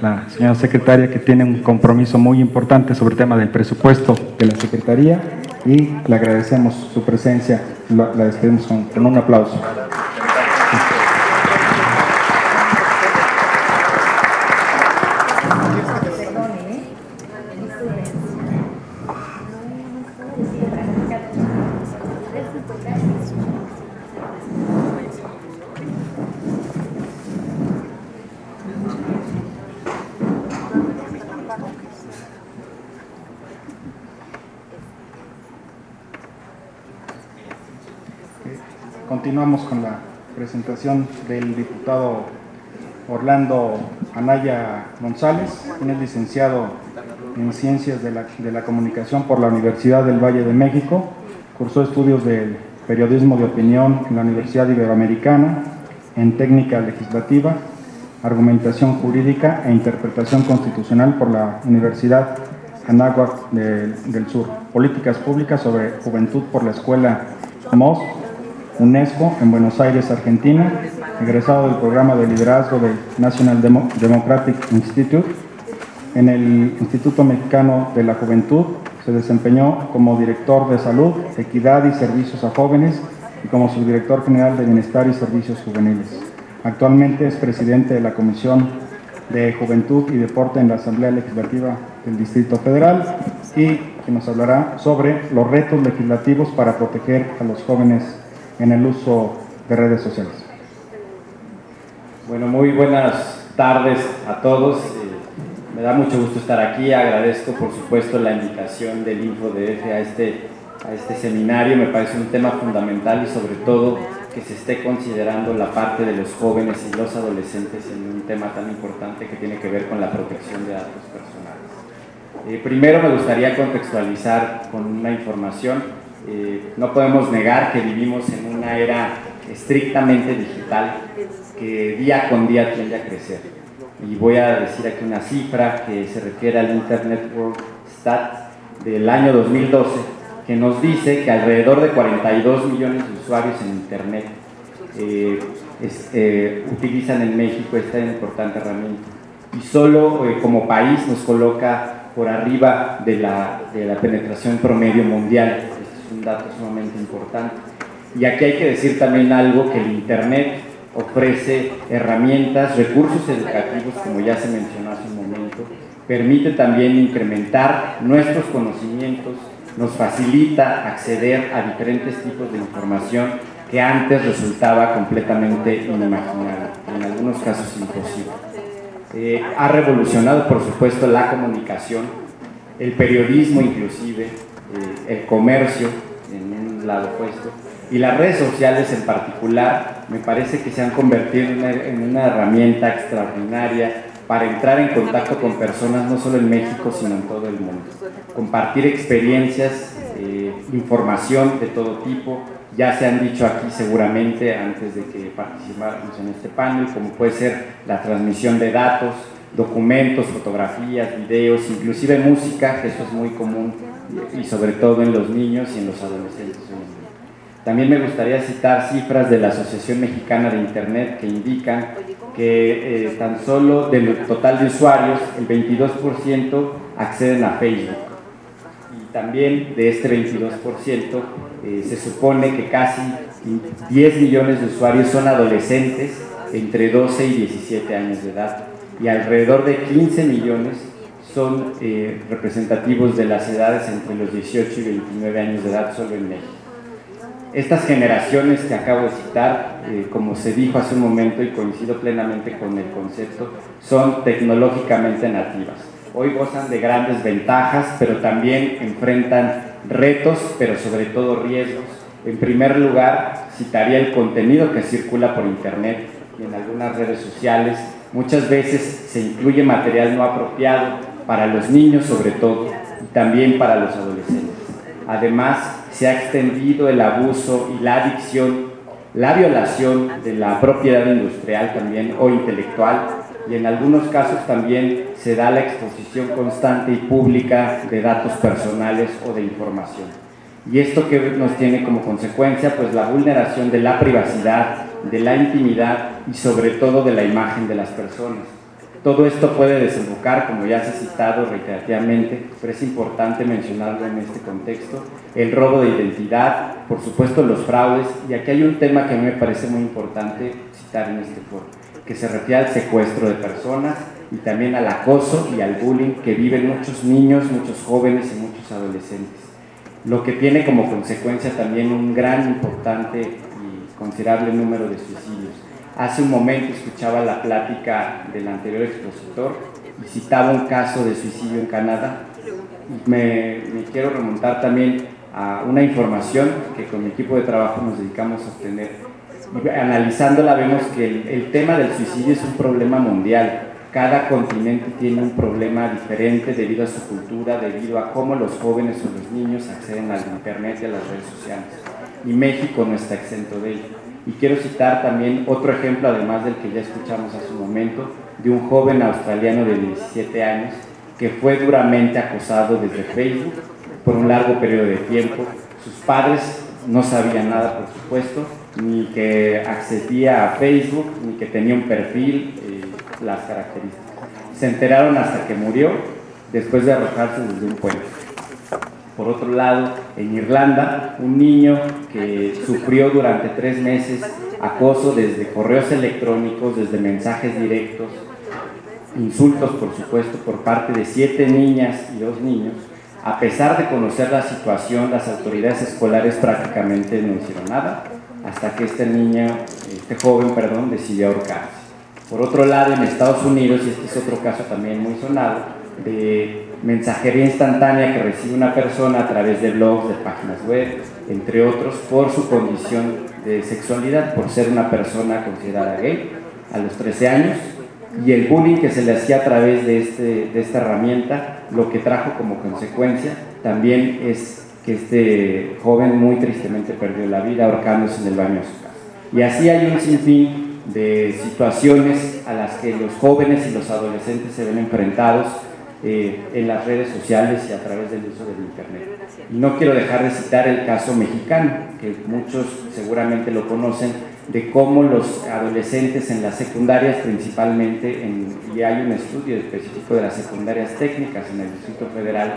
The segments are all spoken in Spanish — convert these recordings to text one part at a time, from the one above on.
la señora secretaria que tiene un compromiso muy importante sobre el tema del presupuesto de la Secretaría y le agradecemos su presencia. La, la despedimos con, con un aplauso. Continuamos con la presentación del diputado Orlando Anaya González, quien es licenciado en Ciencias de la, Comunicación por la Universidad del Valle de México, cursó estudios de periodismo de opinión en la Universidad Iberoamericana, en técnica legislativa, argumentación jurídica e interpretación constitucional por la Universidad Anáhuac de, del Sur, políticas públicas sobre juventud por la Escuela MOS UNESCO en Buenos Aires, Argentina, egresado del programa de liderazgo del National Demo Democratic Institute. En el Instituto Mexicano de la Juventud se desempeñó como director de salud, equidad y servicios a jóvenes y como subdirector general de bienestar y servicios juveniles. Actualmente es presidente de la Comisión de Juventud y Deporte en la Asamblea Legislativa del Distrito Federal y que nos hablará sobre los retos legislativos para proteger a los jóvenes en el uso de redes sociales. Bueno, muy buenas tardes a todos. Eh, me da mucho gusto estar aquí. Agradezco, por supuesto, la invitación del InfoDF a este, a este seminario. Me parece un tema fundamental y sobre todo que se esté considerando la parte de los jóvenes y los adolescentes en un tema tan importante que tiene que ver con la protección de datos personales. Eh, primero me gustaría contextualizar con una información eh, no podemos negar que vivimos en una era estrictamente digital que día con día tiende a crecer. Y voy a decir aquí una cifra que se refiere al Internet World Stat del año 2012, que nos dice que alrededor de 42 millones de usuarios en Internet eh, eh, utilizan en México esta importante herramienta. Y solo como país nos coloca por arriba de la, de la penetración promedio mundial un dato sumamente importante. Y aquí hay que decir también algo, que el Internet ofrece herramientas, recursos educativos, como ya se mencionó hace un momento, permite también incrementar nuestros conocimientos, nos facilita acceder a diferentes tipos de información que antes resultaba completamente inimaginable, en algunos casos imposible. Eh, ha revolucionado, por supuesto, la comunicación, el periodismo inclusive, el comercio en un lado opuesto y las redes sociales en particular me parece que se han convertido en una, herramienta extraordinaria para entrar en contacto con personas no solo en México sino en todo el mundo. Compartir experiencias, eh, información de todo tipo, ya se han dicho aquí seguramente antes de que participáramos en este panel, como puede ser la transmisión de datos, documentos, fotografías, videos, inclusive música, que eso es muy común y sobre todo en los niños y en los adolescentes. También me gustaría citar cifras de la Asociación Mexicana de Internet que indican que eh, tan solo del total de usuarios, el 22% acceden a Facebook. Y también de este 22% eh, se supone que casi 10 millones de usuarios son adolescentes entre 12 y 17 años de edad y alrededor de 15 millones son eh, representativos de las edades entre los 18 y 29 años de edad solo en México. Estas generaciones que acabo de citar, eh, como se dijo hace un momento y coincido plenamente con el concepto, son tecnológicamente nativas. Hoy gozan de grandes ventajas, pero también enfrentan retos, pero sobre todo riesgos. En primer lugar, citaría el contenido que circula por Internet y en algunas redes sociales, Muchas veces se incluye material no apropiado para los niños sobre todo y también para los adolescentes. Además, se ha extendido el abuso y la adicción, la violación de la propiedad industrial también o intelectual y en algunos casos también se da la exposición constante y pública de datos personales o de información. Y esto que nos tiene como consecuencia, pues la vulneración de la privacidad, de la intimidad y sobre todo de la imagen de las personas. Todo esto puede desembocar, como ya se ha citado reiterativamente, pero es importante mencionarlo en este contexto, el robo de identidad, por supuesto los fraudes, y aquí hay un tema que a mí me parece muy importante citar en este foro, que se refiere al secuestro de personas y también al acoso y al bullying que viven muchos niños, muchos jóvenes y muchos adolescentes, lo que tiene como consecuencia también un gran, importante considerable número de suicidios. Hace un momento escuchaba la plática del anterior expositor y citaba un caso de suicidio en Canadá. Me, quiero remontar también a una información que con mi equipo de trabajo nos dedicamos a obtener. Analizándola vemos que el, el tema del suicidio es un problema mundial. Cada continente tiene un problema diferente debido a su cultura, debido a cómo los jóvenes o los niños acceden al Internet y a las redes sociales. Y México no está exento de ello. Y quiero citar también otro ejemplo, además del que ya escuchamos hace un momento, de un joven australiano de 17 años que fue duramente acosado desde Facebook por un largo periodo de tiempo. Sus padres no sabían nada, por supuesto, ni que accedía a Facebook, ni que tenía un perfil, eh, las características. Se enteraron hasta que murió después de arrojarse desde un puente. Por otro lado, en Irlanda, un niño que sufrió durante tres meses acoso desde correos electrónicos, desde mensajes directos, insultos, por supuesto, por parte de siete niñas y dos niños, a pesar de conocer la situación, las autoridades escolares prácticamente no hicieron nada, hasta que este niño, este joven, perdón, decidió ahorcarse. Por otro lado, en Estados Unidos, y este es otro caso también muy sonado, de mensajería instantánea que recibe una persona a través de blogs, de páginas web, entre otros, por su condición de sexualidad, por ser una persona considerada gay a los 13 años, y el bullying que se le hacía a través de, este, de esta herramienta, lo que trajo como consecuencia también es que este joven muy tristemente perdió la vida ahorcándose en el baño de su casa. Y así hay un sinfín de situaciones a las que los jóvenes y los adolescentes se ven enfrentados eh, en las redes sociales y a través del uso del Internet. No quiero dejar de citar el caso mexicano, que muchos seguramente lo conocen, de cómo los adolescentes en las secundarias principalmente, en, y hay un estudio específico de las secundarias técnicas en el Distrito Federal,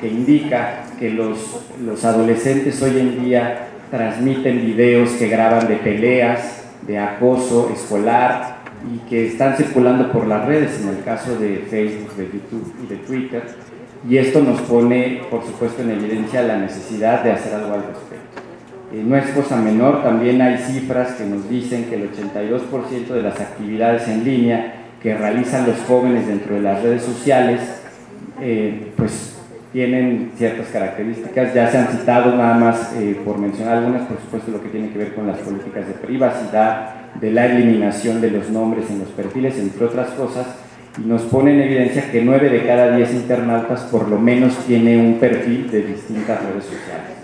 que indica que los, los adolescentes hoy en día transmiten videos que graban de peleas, de acoso escolar, y que están circulando por las redes, en el caso de Facebook, de YouTube y de Twitter, y esto nos pone, por supuesto, en evidencia la necesidad de hacer algo al respecto. Eh, no es cosa menor, también hay cifras que nos dicen que el 82% de las actividades en línea que realizan los jóvenes dentro de las redes sociales, eh, pues tienen ciertas características, ya se han citado nada más eh, por mencionar algunas, por supuesto lo que tiene que ver con las políticas de privacidad, de la eliminación de los nombres en los perfiles, entre otras cosas, y nos pone en evidencia que 9 de cada 10 internautas por lo menos tiene un perfil de distintas redes sociales.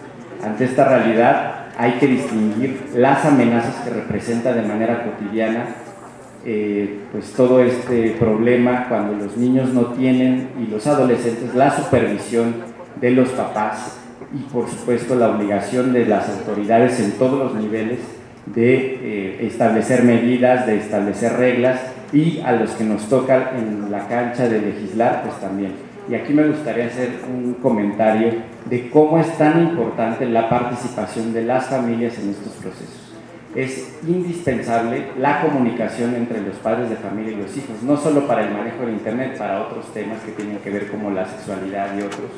Ante esta realidad hay que distinguir las amenazas que representa de manera cotidiana eh, pues todo este problema cuando los niños no tienen y los adolescentes la supervisión de los papás y por supuesto la obligación de las autoridades en todos los niveles de eh, establecer medidas, de establecer reglas y a los que nos toca en la cancha de legislar, pues también. Y aquí me gustaría hacer un comentario de cómo es tan importante la participación de las familias en estos procesos. Es indispensable la comunicación entre los padres de familia y los hijos, no solo para el manejo del Internet, para otros temas que tienen que ver como la sexualidad y otros,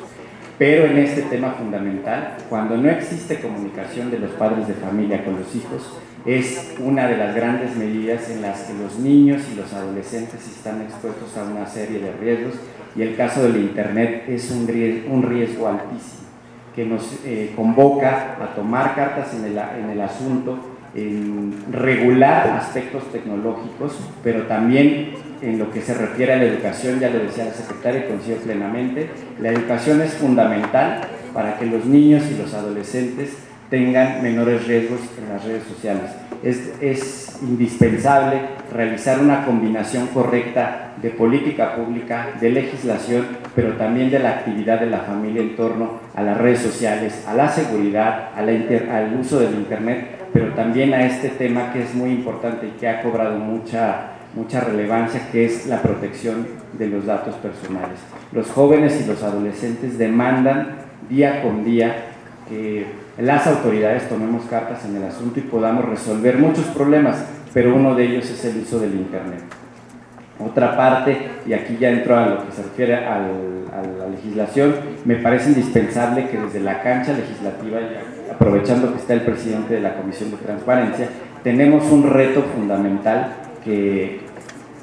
pero en este tema fundamental, cuando no existe comunicación de los padres de familia con los hijos, es una de las grandes medidas en las que los niños y los adolescentes están expuestos a una serie de riesgos y el caso del Internet es un riesgo, un riesgo altísimo que nos eh, convoca a tomar cartas en el, en el asunto, en regular aspectos tecnológicos, pero también en lo que se refiere a la educación, ya lo decía la secretaria, coincido plenamente, la educación es fundamental para que los niños y los adolescentes tengan menores riesgos en las redes sociales. Es, indispensable realizar una combinación correcta de política pública, de legislación, pero también de la actividad de la familia en torno a las redes sociales, a la seguridad, a la al uso del Internet, pero también a este tema que es muy importante y que ha cobrado mucha mucha relevancia, que es la protección de los datos personales. Los jóvenes y los adolescentes demandan día con día que las autoridades tomemos cartas en el asunto y podamos resolver muchos problemas, pero uno de ellos es el uso del Internet. Otra parte, y aquí ya entro a lo que se refiere a la legislación, me parece indispensable que desde la cancha legislativa, aprovechando que está el presidente de la Comisión de Transparencia, tenemos un reto fundamental que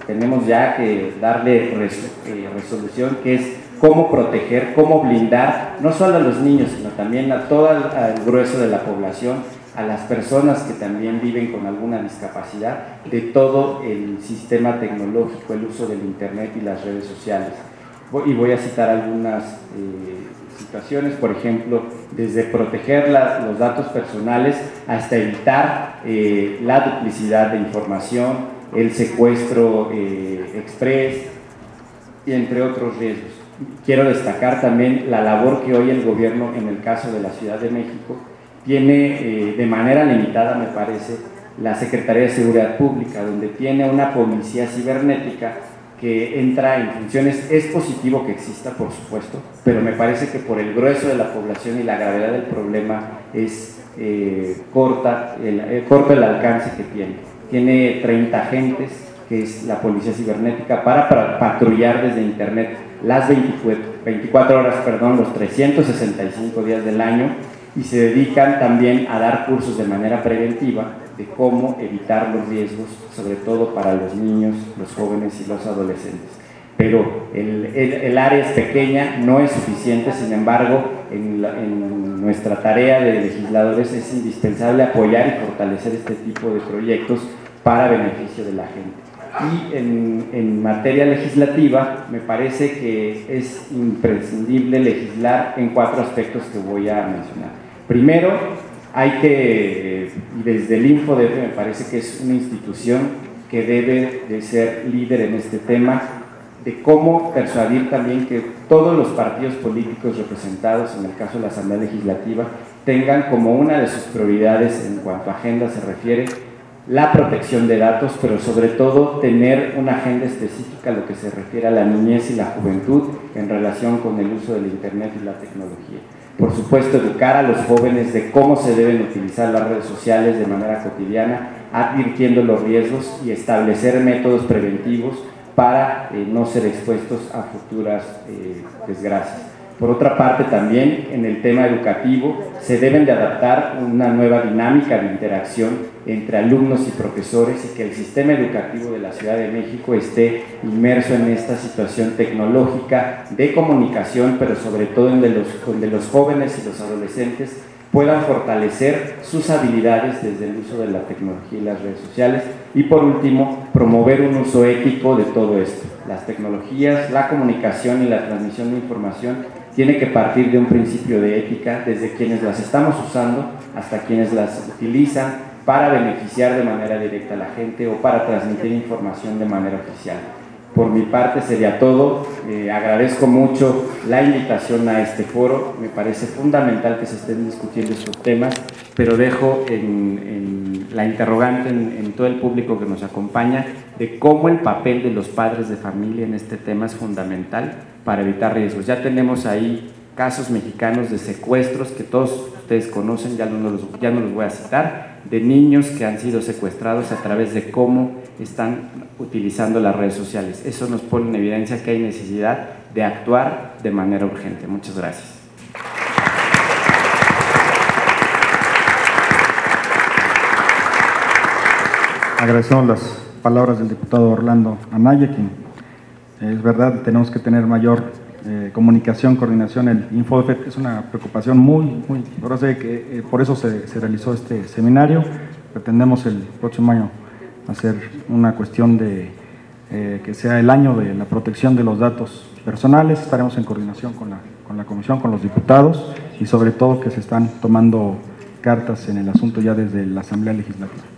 tenemos ya que darle eh, resolución, que es cómo proteger, cómo blindar, no solo a los niños, sino también a todo el grueso de la población, a las personas que también viven con alguna discapacidad, de todo el sistema tecnológico, el uso del Internet y las redes sociales. Y voy a citar algunas eh, situaciones, por ejemplo, desde proteger los datos personales hasta evitar eh, la duplicidad de información, el secuestro eh, express y entre otros riesgos. Quiero destacar también la labor que hoy el gobierno, en el caso de la Ciudad de México, tiene eh, de manera limitada, me parece, la Secretaría de Seguridad Pública, donde tiene una policía cibernética que entra en funciones. Es positivo que exista, por supuesto, pero me parece que por el grueso de la población y la gravedad del problema es eh, corta, el, corto el alcance que tiene tiene 30 agentes, que es la policía cibernética, para, patrullar desde Internet las 24, horas, perdón, los 365 días del año y se dedican también a dar cursos de manera preventiva de cómo evitar los riesgos, sobre todo para los niños, los jóvenes y los adolescentes. Pero el, área es pequeña, no es suficiente, sin embargo, en, en nuestra tarea de legisladores es indispensable apoyar y fortalecer este tipo de proyectos para beneficio de la gente. Y en, materia legislativa me parece que es imprescindible legislar en cuatro aspectos que voy a mencionar. Primero, hay que, y desde el InfoDF me parece que es una institución que debe de ser líder en este tema, de cómo persuadir también que todos los partidos políticos representados, en el caso de la Asamblea Legislativa, tengan como una de sus prioridades en cuanto a agenda se refiere la protección de datos, pero sobre todo tener una agenda específica a lo que se refiere a la niñez y la juventud en relación con el uso del Internet y la tecnología. Por supuesto, educar a los jóvenes de cómo se deben utilizar las redes sociales de manera cotidiana, advirtiendo los riesgos y establecer métodos preventivos para eh, no ser expuestos a futuras eh, desgracias. Por otra parte, también en el tema educativo se deben de adaptar una nueva dinámica de interacción entre alumnos y profesores y que el sistema educativo de la Ciudad de México esté inmerso en esta situación tecnológica de comunicación, pero sobre todo en los, donde los jóvenes y los adolescentes puedan fortalecer sus habilidades desde el uso de la tecnología y las redes sociales y por último promover un uso ético de todo esto. Las tecnologías, la comunicación y la transmisión de información tiene que partir de un principio de ética desde quienes las estamos usando hasta quienes las utilizan para beneficiar de manera directa a la gente o para transmitir información de manera oficial. Por mi parte sería todo. Eh, agradezco mucho la invitación a este foro. Me parece fundamental que se estén discutiendo estos temas, pero dejo en, la interrogante en, en todo el público que nos acompaña de cómo el papel de los padres de familia en este tema es fundamental para evitar riesgos. Ya tenemos ahí casos mexicanos de secuestros que todos ustedes conocen, ya no, los, ya no los voy a citar, de niños que han sido secuestrados a través de cómo están utilizando las redes sociales. Eso nos pone en evidencia que hay necesidad de actuar de manera urgente. Muchas gracias. Agradecemos las palabras del diputado Orlando Anaya, quien es verdad, tenemos que tener mayor eh, comunicación, coordinación. El InfoDef es una preocupación muy, muy. Ahora sé que eh, por eso se, realizó este seminario. Pretendemos el próximo año hacer una cuestión de eh, que sea el año de la protección de los datos personales. Estaremos en coordinación con la, con la comisión, con los diputados y sobre todo que se están tomando cartas en el asunto ya desde la Asamblea Legislativa.